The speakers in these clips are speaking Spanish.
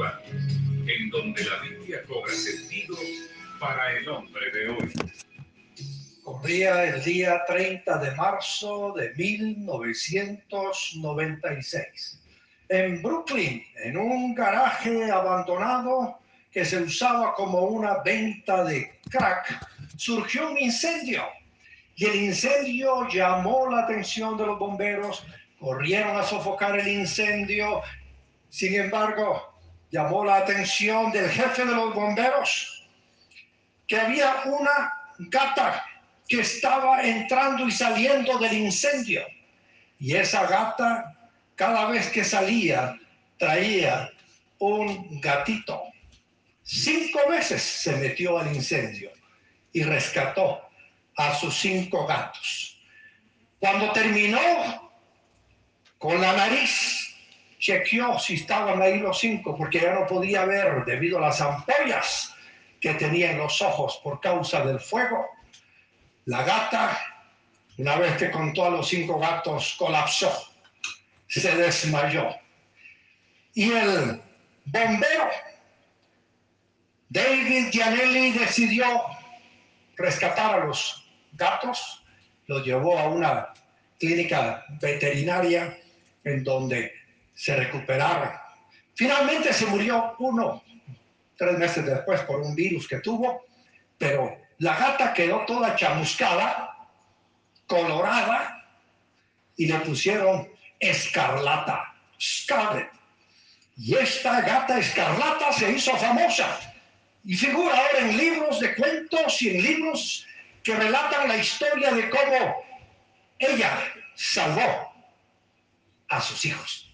lugar en donde la Biblia cobra sentido para el hombre de hoy. Corría el día 30 de marzo de 1996. En Brooklyn, en un garaje abandonado que se usaba como una venta de crack, surgió un incendio. Y el incendio llamó la atención de los bomberos, corrieron a sofocar el incendio. Sin embargo, llamó la atención del jefe de los bomberos que había una gata que estaba entrando y saliendo del incendio. Y esa gata, cada vez que salía, traía un gatito. Cinco veces se metió al incendio y rescató a sus cinco gatos. Cuando terminó con la nariz, chequeó si estaban ahí los cinco, porque ya no podía ver debido a las ampollas que tenía en los ojos por causa del fuego. La gata, una vez que contó a los cinco gatos, colapsó, se desmayó. Y el bombero, David Gianelli, decidió rescatar a los gatos, los llevó a una clínica veterinaria en donde se recuperaron. Finalmente se murió uno tres meses después por un virus que tuvo, pero la gata quedó toda chamuscada, colorada, y le pusieron escarlata, scarlet. Y esta gata escarlata se hizo famosa y figura ahora en libros de cuentos y en libros que relatan la historia de cómo ella salvó a sus hijos.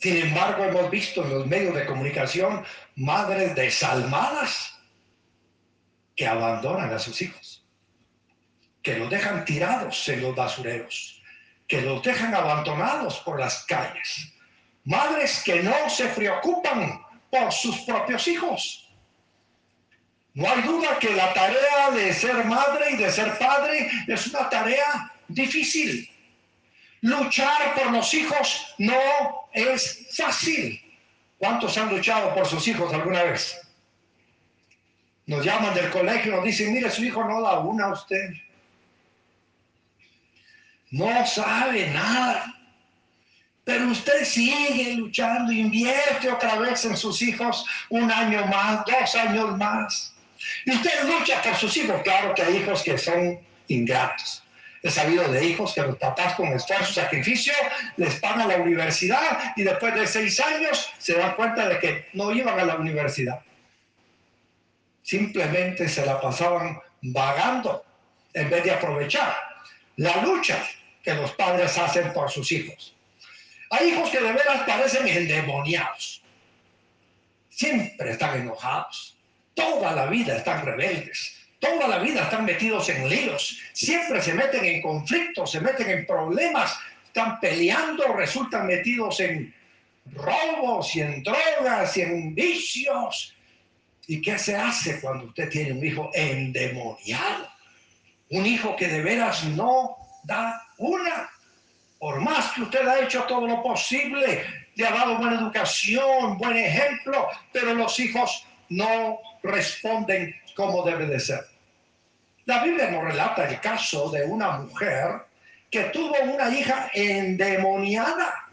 Sin embargo, hemos visto en los medios de comunicación madres desalmadas que abandonan a sus hijos, que los dejan tirados en los basureros, que los dejan abandonados por las calles. Madres que no se preocupan por sus propios hijos. No hay duda que la tarea de ser madre y de ser padre es una tarea difícil. Luchar por los hijos no es fácil. ¿Cuántos han luchado por sus hijos alguna vez? Nos llaman del colegio nos dicen, mire, su hijo no da una a usted. No sabe nada. Pero usted sigue luchando, invierte otra vez en sus hijos un año más, dos años más. Y usted lucha por sus hijos. Claro que hay hijos que son ingratos. He sabido de hijos que los papás con esfuerzo sacrificio les pagan la universidad y después de seis años se dan cuenta de que no iban a la universidad. Simplemente se la pasaban vagando en vez de aprovechar la lucha que los padres hacen por sus hijos. Hay hijos que de veras parecen endemoniados. Siempre están enojados. Toda la vida están rebeldes Toda la vida están metidos en líos, siempre se meten en conflictos, se meten en problemas, están peleando, resultan metidos en robos y en drogas y en vicios. ¿Y qué se hace cuando usted tiene un hijo endemoniado? Un hijo que de veras no da una. Por más que usted ha hecho todo lo posible, le ha dado buena educación, buen ejemplo, pero los hijos no responden como debe de ser. La Biblia nos relata el caso de una mujer que tuvo una hija endemoniada.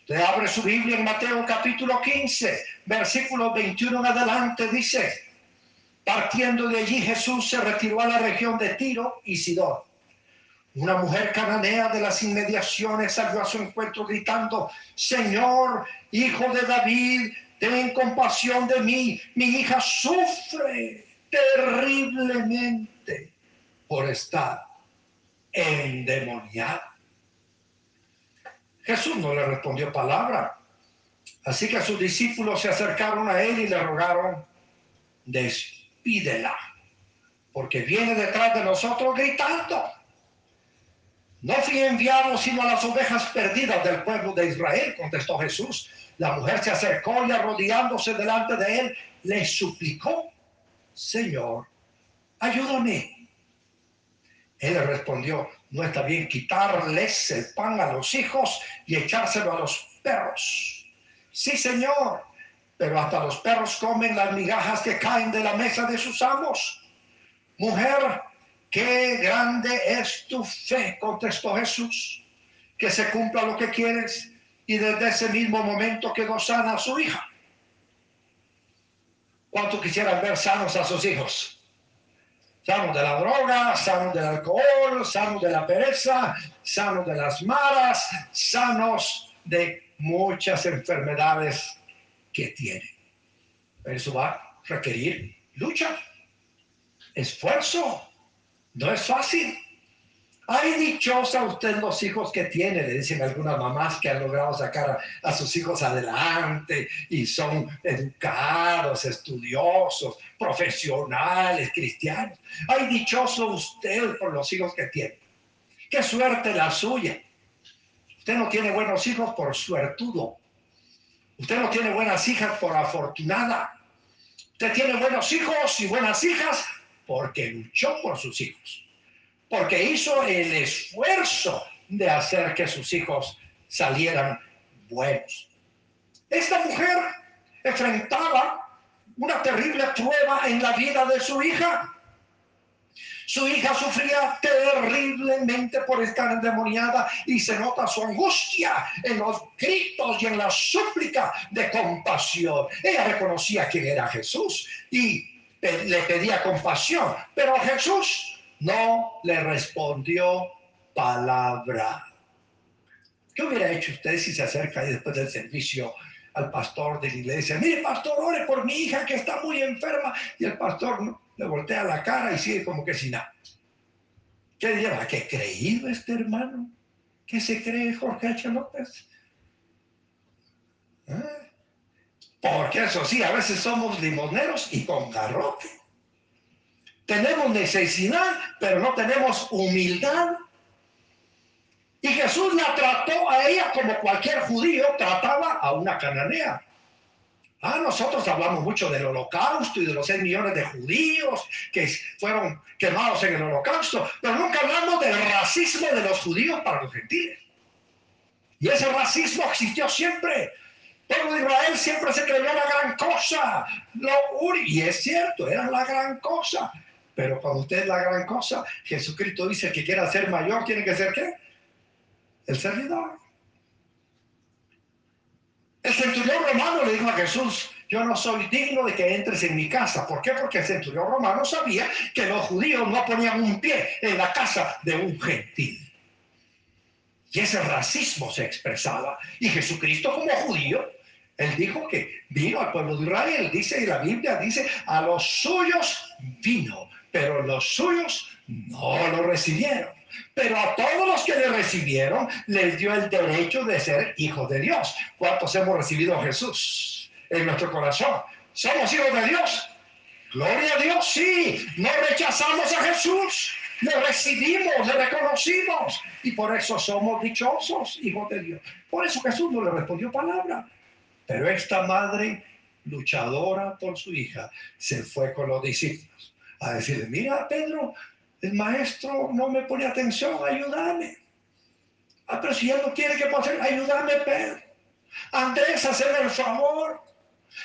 Usted abre su Biblia en Mateo capítulo 15, versículo 21 en adelante, dice, partiendo de allí Jesús se retiró a la región de Tiro y Sidón. Una mujer cananea de las inmediaciones salió a su encuentro gritando, Señor, hijo de David, ten compasión de mí, mi hija sufre terriblemente por estar endemoniado. Jesús no le respondió palabra, así que sus discípulos se acercaron a él y le rogaron, despídela, porque viene detrás de nosotros gritando. No fui enviado sino a las ovejas perdidas del pueblo de Israel, contestó Jesús. La mujer se acercó y arrodillándose delante de él, le suplicó, Señor, ayúdame. Él respondió, no está bien quitarles el pan a los hijos y echárselo a los perros. Sí, Señor, pero hasta los perros comen las migajas que caen de la mesa de sus amos. Mujer, qué grande es tu fe, contestó Jesús, que se cumpla lo que quieres. Y desde ese mismo momento quedó sana a su hija. ¿Cuánto quisieran ver sanos a sus hijos? Sanos de la droga, sanos del alcohol, sanos de la pereza, sanos de las malas, sanos de muchas enfermedades que tienen. Eso va a requerir lucha, esfuerzo. No es fácil. Ay, dichosa usted los hijos que tiene, le dicen algunas mamás que han logrado sacar a, sus hijos adelante y son educados, estudiosos, profesionales, cristianos. Ay, dichoso usted por los hijos que tiene. Qué suerte la suya. Usted no tiene buenos hijos por suertudo. Usted no tiene buenas hijas por afortunada. Usted tiene buenos hijos y buenas hijas porque luchó por sus hijos porque hizo el esfuerzo de hacer que sus hijos salieran buenos. Esta mujer enfrentaba una terrible prueba en la vida de su hija. Su hija sufría terriblemente por estar endemoniada y se nota su angustia en los gritos y en la súplica de compasión. Ella reconocía quién era Jesús y le pedía compasión, pero Jesús no le respondió palabra. ¿Qué hubiera hecho usted si se acerca después del servicio al pastor de la iglesia? Mire, pastor, ore por mi hija que está muy enferma. Y el pastor le voltea la cara y sigue como que sin nada. ¿Qué diría? ¿Qué creído este hermano? ¿Qué se cree Jorge H. López? ¿Eh? Porque eso sí, a veces somos limoneros y con garrote. Tenemos necesidad, pero no tenemos humildad. Y Jesús la trató a ella como cualquier judío trataba a una cananea. Ah, nosotros hablamos mucho del holocausto y de los seis millones de judíos que fueron quemados en el holocausto, pero nunca hablamos del racismo de los judíos para los gentiles. Y ese racismo existió siempre. Pero Israel siempre se creyó la gran cosa. y es cierto, era la gran cosa. Pero cuando usted es la gran cosa, Jesucristo dice que quiera ser mayor, tiene que ser qué? El servidor. El centurión romano le dijo a Jesús, yo no soy digno de que entres en mi casa. ¿Por qué? Porque el centurión romano sabía que los judíos no ponían un pie en la casa de un gentil. Y ese racismo se expresaba. Y Jesucristo como judío, él dijo que vino al pueblo de Israel, dice, y la Biblia dice, a los suyos vino, pero los suyos no lo recibieron. Pero a todos los que le recibieron les dio el derecho de ser hijos de Dios. ¿Cuántos hemos recibido a Jesús en nuestro corazón? ¿Somos hijos de Dios? Gloria a Dios, sí. No rechazamos a Jesús. Le recibimos, le reconocimos. Y por eso somos dichosos, hijos de Dios. Por eso Jesús no le respondió palabra. Pero esta madre luchadora por su hija se fue con los discípulos a decirle, mira Pedro, el maestro no me pone atención, ayúdame. Ah, pero si él no quiere que pase, ayúdame Pedro. Andrés, hazme el favor.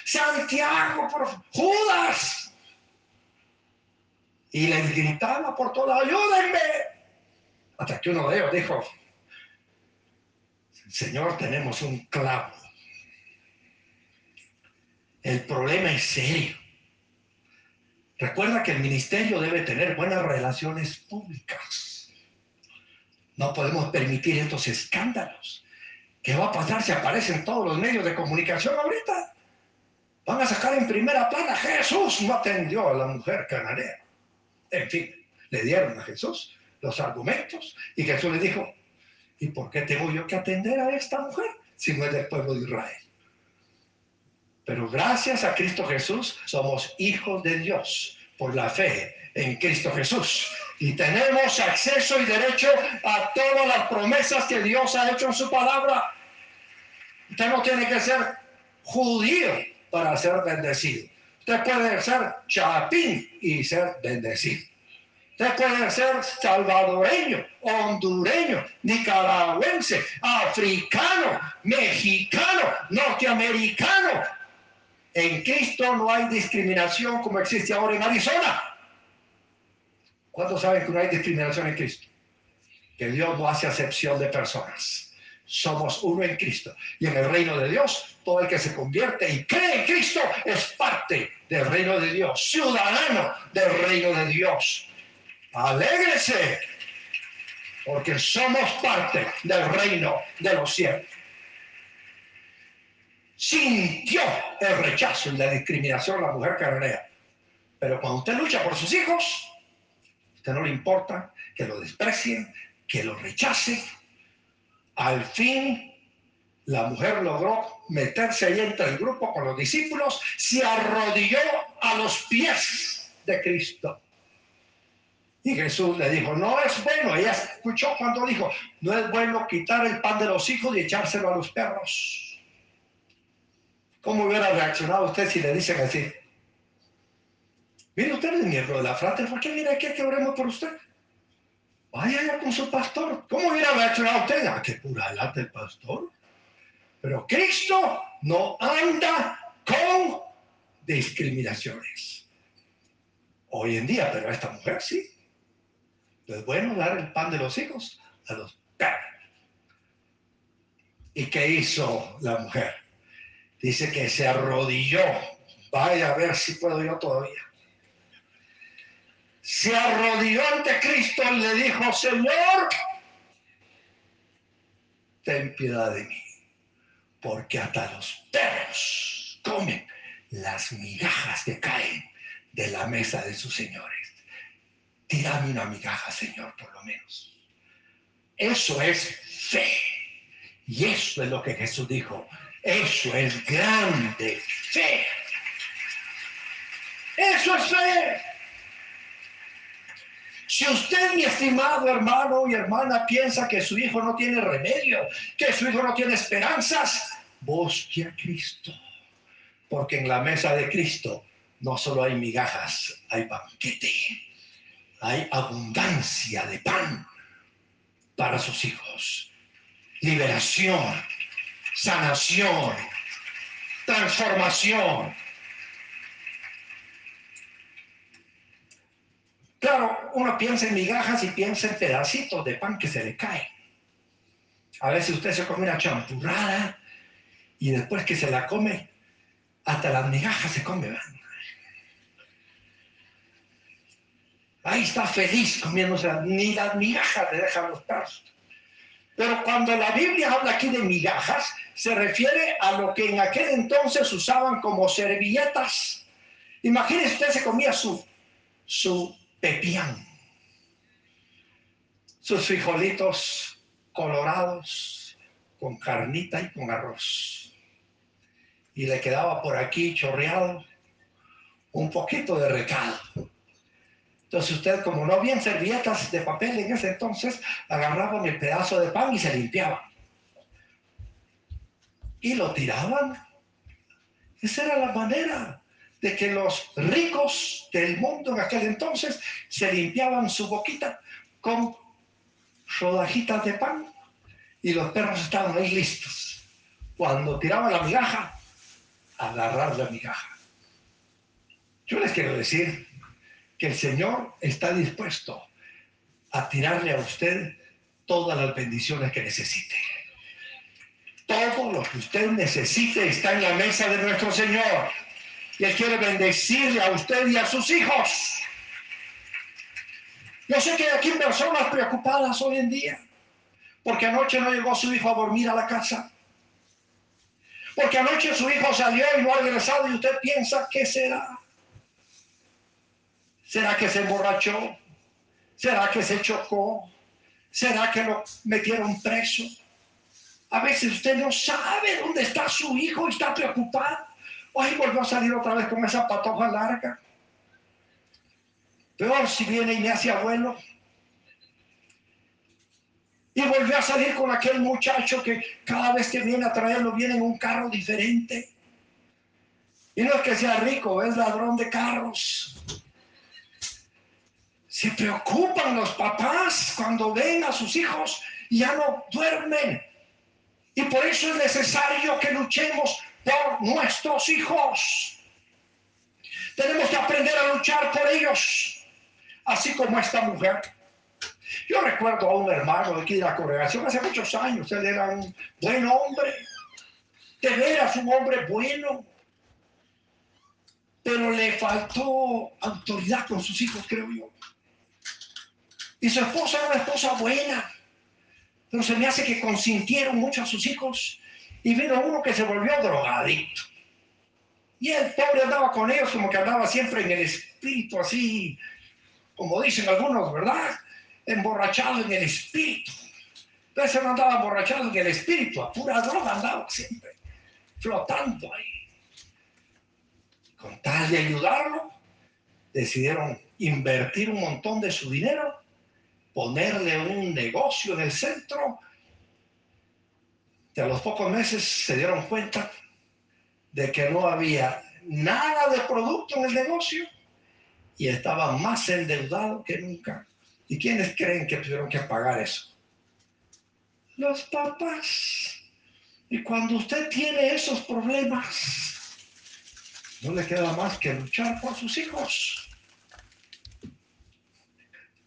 Santiago, por Judas. Y le gritaba por todo, ayúdenme. Hasta que uno de ellos dijo, Señor, tenemos un clavo. El problema es serio. Recuerda que el ministerio debe tener buenas relaciones públicas. No podemos permitir estos escándalos. ¿Qué va a pasar si aparecen todos los medios de comunicación ahorita? Van a sacar en primera plana, Jesús no atendió a la mujer cananea. En fin, le dieron a Jesús los argumentos y Jesús le dijo, ¿y por qué tengo yo que atender a esta mujer si no es del pueblo de Israel? Pero gracias a Cristo Jesús somos hijos de Dios por la fe en Cristo Jesús. Y tenemos acceso y derecho a todas las promesas que Dios ha hecho en su palabra. Usted no tiene que ser judío para ser bendecido. Usted puede ser chapín y ser bendecido. Usted puede ser salvadoreño, hondureño, nicaragüense, africano, mexicano, norteamericano. En Cristo no hay discriminación como existe ahora en Arizona. ¿Cuántos saben que no hay discriminación en Cristo? Que Dios no hace acepción de personas. Somos uno en Cristo. Y en el reino de Dios, todo el que se convierte y cree en Cristo es parte del reino de Dios, ciudadano del reino de Dios. Alégrese, porque somos parte del reino de los cielos. Sintió el rechazo y la discriminación la mujer cananea. Pero cuando usted lucha por sus hijos, usted no le importa que lo desprecien, que lo rechacen. Al fin, la mujer logró meterse ahí entre el grupo con los discípulos, se arrodilló a los pies de Cristo. Y Jesús le dijo, no es bueno. Ella escuchó cuando dijo, no es bueno quitar el pan de los hijos y echárselo a los perros. ¿Cómo hubiera reaccionado usted si le dicen así? Mire, usted es miembro de la frate, ¿por qué viene aquí que oremos por usted? Vaya ya con su pastor. ¿Cómo hubiera reaccionado usted? ¿A ah, qué pura lata el pastor? Pero Cristo no anda con discriminaciones. Hoy en día, pero esta mujer sí. Es bueno dar el pan de los hijos a los perros. ¿Y qué hizo la mujer? Dice que se arrodilló. Vaya a ver si puedo yo todavía. Se arrodilló ante Cristo y le dijo, Señor, ten piedad de mí, porque hasta los perros comen las migajas que caen de la mesa de sus señores. Tírame una migaja, Señor, por lo menos. Eso es fe. Y eso es lo que Jesús dijo. Eso es grande fe. Eso es fe. Si usted, mi estimado hermano y hermana, piensa que su hijo no tiene remedio, que su hijo no tiene esperanzas, busque a Cristo. Porque en la mesa de Cristo no solo hay migajas, hay banquete hay abundancia de pan para sus hijos. Liberación, sanación, transformación. Claro, uno piensa en migajas y piensa en pedacitos de pan que se le caen. A veces usted se come una champurrada y después que se la come, hasta las migajas se come. Ahí está feliz comiéndose, ni las migajas le dejan los. Pero cuando la Biblia habla aquí de migajas, se refiere a lo que en aquel entonces usaban como servilletas. Imagínese usted se comía su, su pepián, sus frijolitos colorados con carnita y con arroz. Y le quedaba por aquí chorreado un poquito de recado entonces usted, como no habían servilletas de papel en ese entonces, agarraban el pedazo de pan y se limpiaban. Y lo tiraban. Esa era la manera de que los ricos del mundo en aquel entonces se limpiaban su boquita con rodajitas de pan y los perros estaban ahí listos. Cuando tiraban la migaja, agarrar la migaja. Yo les quiero decir, que el Señor está dispuesto a tirarle a usted todas las bendiciones que necesite. Todo lo que usted necesite está en la mesa de nuestro Señor. Y Él quiere bendecirle a usted y a sus hijos. Yo sé que hay aquí personas preocupadas hoy en día, porque anoche no llegó su hijo a dormir a la casa. Porque anoche su hijo salió y no ha regresado y usted piensa, ¿qué será? ¿Será que se emborrachó? ¿Será que se chocó? ¿Será que lo metieron preso? A veces usted no sabe dónde está su hijo y está preocupado. Hoy volvió a salir otra vez con esa patoja larga. Peor si viene y me hace abuelo. Y volvió a salir con aquel muchacho que cada vez que viene a traerlo viene en un carro diferente. Y no es que sea rico, es ladrón de carros Se preocupan los papás cuando ven a sus hijos y ya no duermen. Y por eso es necesario que luchemos por nuestros hijos. Tenemos que aprender a luchar por ellos, así como esta mujer. Yo recuerdo a un hermano de aquí de la congregación hace muchos años, él era un buen hombre, de veras un hombre bueno, pero le faltó autoridad con sus hijos, creo yo. Y su esposa era una esposa buena, pero se me hace que consintieron mucho a sus hijos y vino uno que se volvió drogadicto. Y el pobre andaba con ellos como que andaba siempre en el espíritu, así, como dicen algunos, ¿verdad? Emborrachado en el espíritu. Entonces no andaba emborrachado en el espíritu, a pura droga andaba siempre, flotando ahí. Con tal de ayudarlo, decidieron invertir un montón de su dinero, ponerle un negocio en el centro. Y a los pocos meses se dieron cuenta de que no había nada de producto en el negocio y estaba más endeudado que nunca. ¿Y quiénes creen que tuvieron que pagar eso? Los papás. Y cuando usted tiene esos problemas, no le queda más que luchar por sus hijos.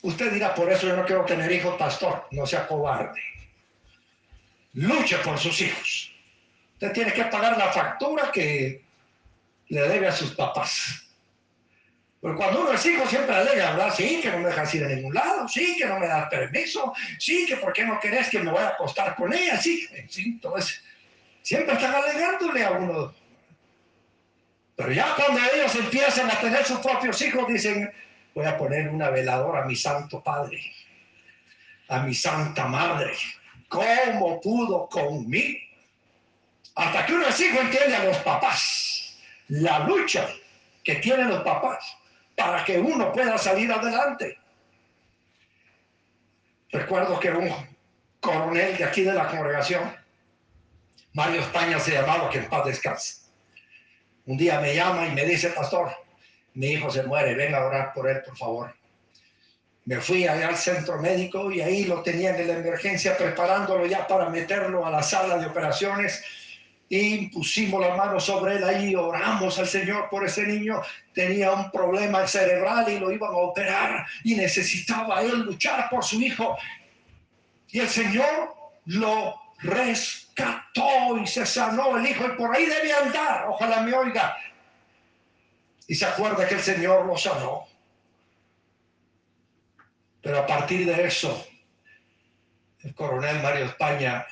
Usted dirá, por eso yo no quiero tener hijos, pastor, no sea cobarde. Luche por sus hijos. Usted tiene que pagar la factura que le debe a sus papás. Pero cuando uno es hijo siempre alega, ¿verdad? Sí, que no me dejas ir a ningún lado, sí, que no me das permiso, sí, que por qué no querés que me vaya a acostar con ella, sí, sí, entonces siempre están alegándole a uno. Pero ya cuando ellos empiezan a tener sus propios hijos, dicen, voy a poner una veladora a mi santo padre, a mi santa madre. ¿Cómo pudo conmigo? Hasta que uno hijo entiende a los papás, la lucha que tienen los papás para que uno pueda salir adelante. Recuerdo que un coronel de aquí de la congregación, Mario España se llamaba, que en paz descanse. Un día me llama y me dice, pastor, mi hijo se muere, venga a orar por él, por favor. Me fui allá al centro médico y ahí lo tenían en la emergencia preparándolo ya para meterlo a la sala de operaciones y pusimos la mano sobre él ahí, oramos al Señor por ese niño, tenía un problema cerebral y lo iban a operar y necesitaba él luchar por su hijo. Y el Señor lo rescató y se sanó el hijo y por ahí debe andar, ojalá me oiga. Y se acuerda que el Señor lo sanó. Pero a partir de eso, el coronel Mario España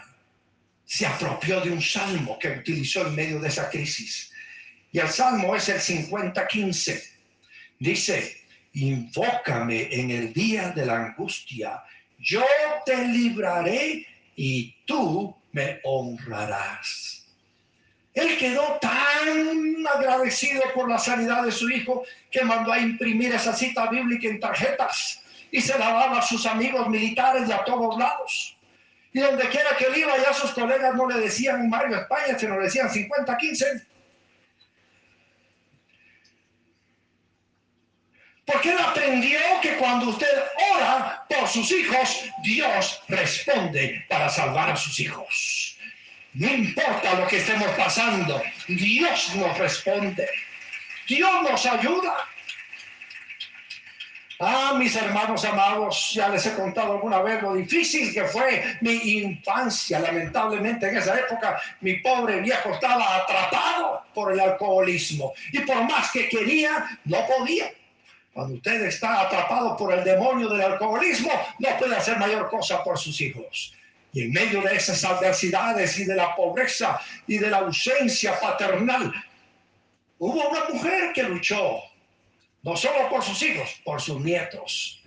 se apropió de un salmo que utilizó en medio de esa crisis. Y el salmo es el 50-15. Dice, invócame en el día de la angustia, yo te libraré y tú me honrarás. Él quedó tan agradecido por la sanidad de su hijo que mandó a imprimir esa cita bíblica en tarjetas y se la daba a sus amigos militares de a todos lados. Y donde quiera que él iba, ya sus colegas no le decían Mario España, sino le decían 50-15. Porque él aprendió que cuando usted ora por sus hijos, Dios responde para salvar a sus hijos. No importa lo que estemos pasando, Dios nos responde. Dios nos ayuda. Ah, mis hermanos amados, ya les he contado alguna vez lo difícil que fue mi infancia. Lamentablemente en esa época mi pobre viejo estaba atrapado por el alcoholismo y por más que quería, no podía. Cuando usted está atrapado por el demonio del alcoholismo, no puede hacer mayor cosa por sus hijos. Y en medio de esas adversidades y de la pobreza y de la ausencia paternal, hubo una mujer que luchó no solo por sus hijos, por sus nietos.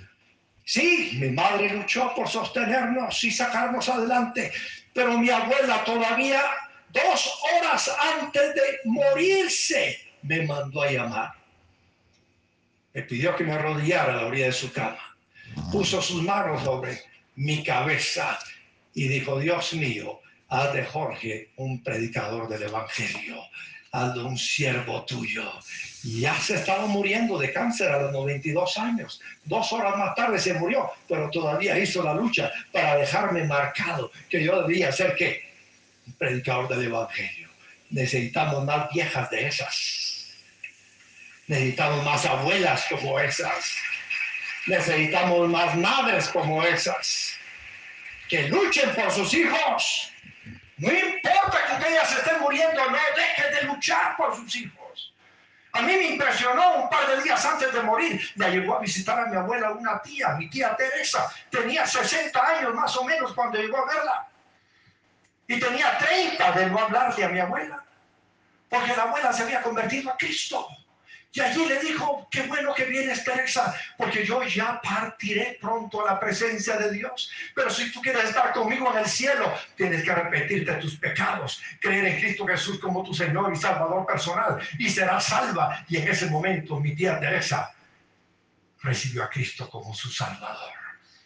Sí, mi madre luchó por sostenernos y sacarnos adelante, pero mi abuela todavía dos horas antes de morirse me mandó a llamar. Me pidió que me arrodillara a la orilla de su cama. Puso sus manos sobre mi cabeza y dijo, Dios mío, haz de Jorge un predicador del Evangelio. al de un siervo tuyo. Ya se estaba muriendo de cáncer a los 92 años. Dos horas más tarde se murió, pero todavía hizo la lucha para dejarme marcado que yo debía ser que un predicador del Evangelio. Necesitamos más viejas de esas. Necesitamos más abuelas como esas. Necesitamos más madres como esas. Que luchen por sus hijos. No importa que ellas estén muriendo, no dejen de luchar por sus hijos. A mí me impresionó un par de días antes de morir. Me llegó a visitar a mi abuela una tía, mi tía Teresa. Tenía 60 años más o menos cuando llegó a verla. Y tenía 30 de no hablarle a mi abuela. Porque la abuela se había convertido a Cristo. Y allí le dijo, qué bueno que vienes, Teresa, porque yo ya partiré pronto a la presencia de Dios. Pero si tú quieres estar conmigo en el cielo, tienes que arrepentirte de tus pecados, creer en Cristo Jesús como tu Señor y Salvador personal, y serás salva. Y en ese momento mi tía Teresa recibió a Cristo como su Salvador.